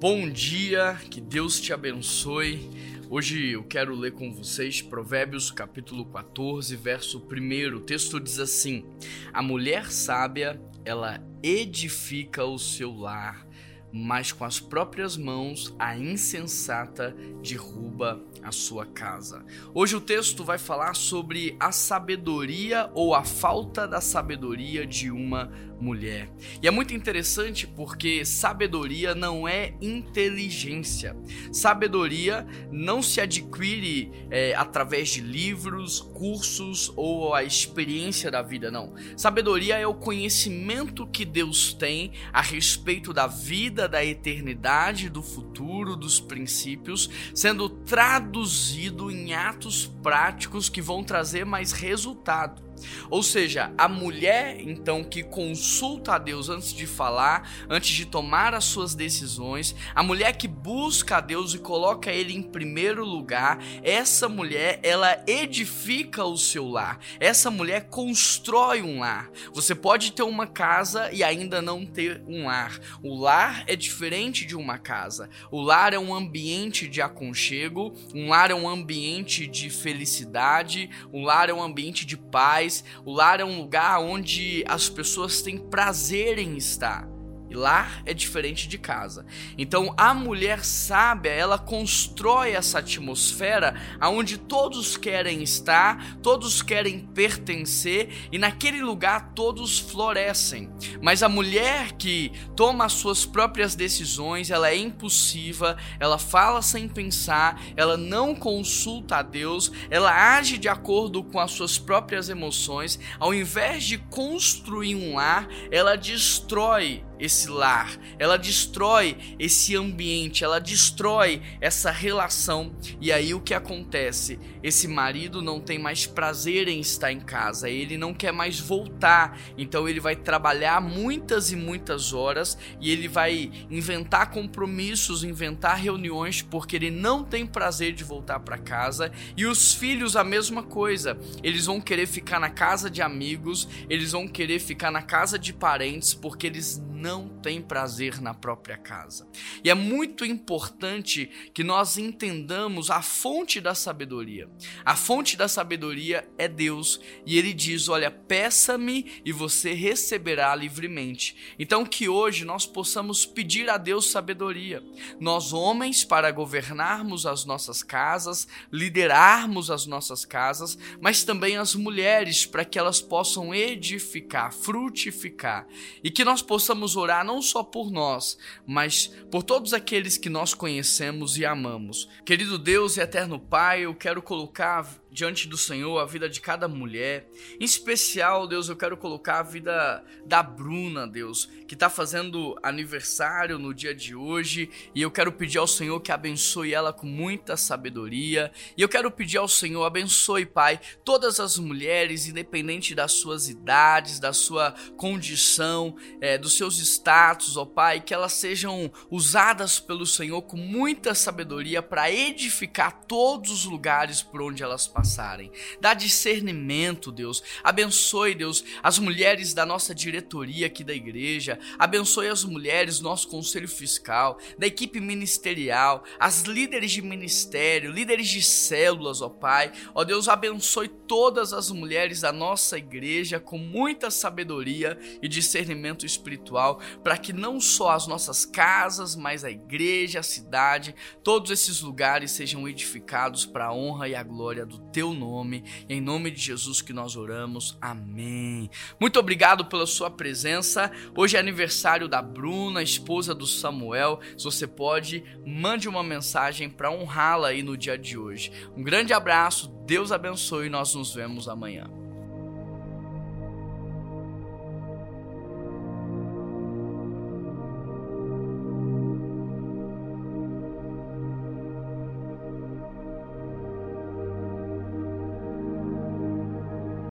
Bom dia, que Deus te abençoe. Hoje eu quero ler com vocês Provérbios capítulo 14, verso 1. O texto diz assim: A mulher sábia, ela edifica o seu lar, mas com as próprias mãos a insensata derruba a sua casa. Hoje o texto vai falar sobre a sabedoria ou a falta da sabedoria de uma mulher. E é muito interessante porque sabedoria não é inteligência. Sabedoria não se adquire é, através de livros, cursos ou a experiência da vida, não. Sabedoria é o conhecimento que Deus tem a respeito da vida, da eternidade, do futuro, dos princípios, sendo traduzido em atos práticos que vão trazer mais resultado. Ou seja, a mulher então que consulta a Deus antes de falar, antes de tomar as suas decisões, a mulher que busca a Deus e coloca ele em primeiro lugar, essa mulher ela edifica o seu lar. Essa mulher constrói um lar. Você pode ter uma casa e ainda não ter um lar. O lar é diferente de uma casa. O lar é um ambiente de aconchego, um lar é um ambiente de felicidade, um lar é um ambiente de paz o lar é um lugar onde as pessoas têm prazer em estar. E lá é diferente de casa. Então a mulher sábia, ela constrói essa atmosfera aonde todos querem estar, todos querem pertencer e naquele lugar todos florescem. Mas a mulher que toma as suas próprias decisões, ela é impulsiva, ela fala sem pensar, ela não consulta a Deus, ela age de acordo com as suas próprias emoções, ao invés de construir um lar, ela destrói esse lar, ela destrói esse ambiente, ela destrói essa relação. E aí o que acontece? Esse marido não tem mais prazer em estar em casa, ele não quer mais voltar, então ele vai trabalhar muitas e muitas horas e ele vai inventar compromissos, inventar reuniões porque ele não tem prazer de voltar para casa. E os filhos a mesma coisa, eles vão querer ficar na casa de amigos, eles vão querer ficar na casa de parentes porque eles não tem prazer na própria casa. E é muito importante que nós entendamos a fonte da sabedoria. A fonte da sabedoria é Deus, e ele diz: "Olha, peça-me e você receberá livremente". Então que hoje nós possamos pedir a Deus sabedoria. Nós homens para governarmos as nossas casas, liderarmos as nossas casas, mas também as mulheres para que elas possam edificar, frutificar e que nós possamos orar não só por nós, mas por todos aqueles que nós conhecemos e amamos. Querido Deus e eterno Pai, eu quero colocar diante do Senhor a vida de cada mulher. Em especial, Deus, eu quero colocar a vida da Bruna, Deus, que está fazendo aniversário no dia de hoje. E eu quero pedir ao Senhor que abençoe ela com muita sabedoria. E eu quero pedir ao Senhor, abençoe, Pai, todas as mulheres, independente das suas idades, da sua condição, é, dos seus status, ó Pai, que elas sejam usadas pelo Senhor com muita sabedoria para edificar todos os lugares por onde elas passam passarem. Dá discernimento, Deus. Abençoe, Deus, as mulheres da nossa diretoria aqui da igreja. Abençoe as mulheres nosso conselho fiscal, da equipe ministerial, as líderes de ministério, líderes de células, ó Pai. Ó Deus, abençoe todas as mulheres da nossa igreja com muita sabedoria e discernimento espiritual, para que não só as nossas casas, mas a igreja, a cidade, todos esses lugares sejam edificados para a honra e a glória do teu nome. Em nome de Jesus que nós oramos. Amém. Muito obrigado pela sua presença. Hoje é aniversário da Bruna, esposa do Samuel. Se você pode, mande uma mensagem para honrá-la aí no dia de hoje. Um grande abraço, Deus abençoe e nós nos vemos amanhã.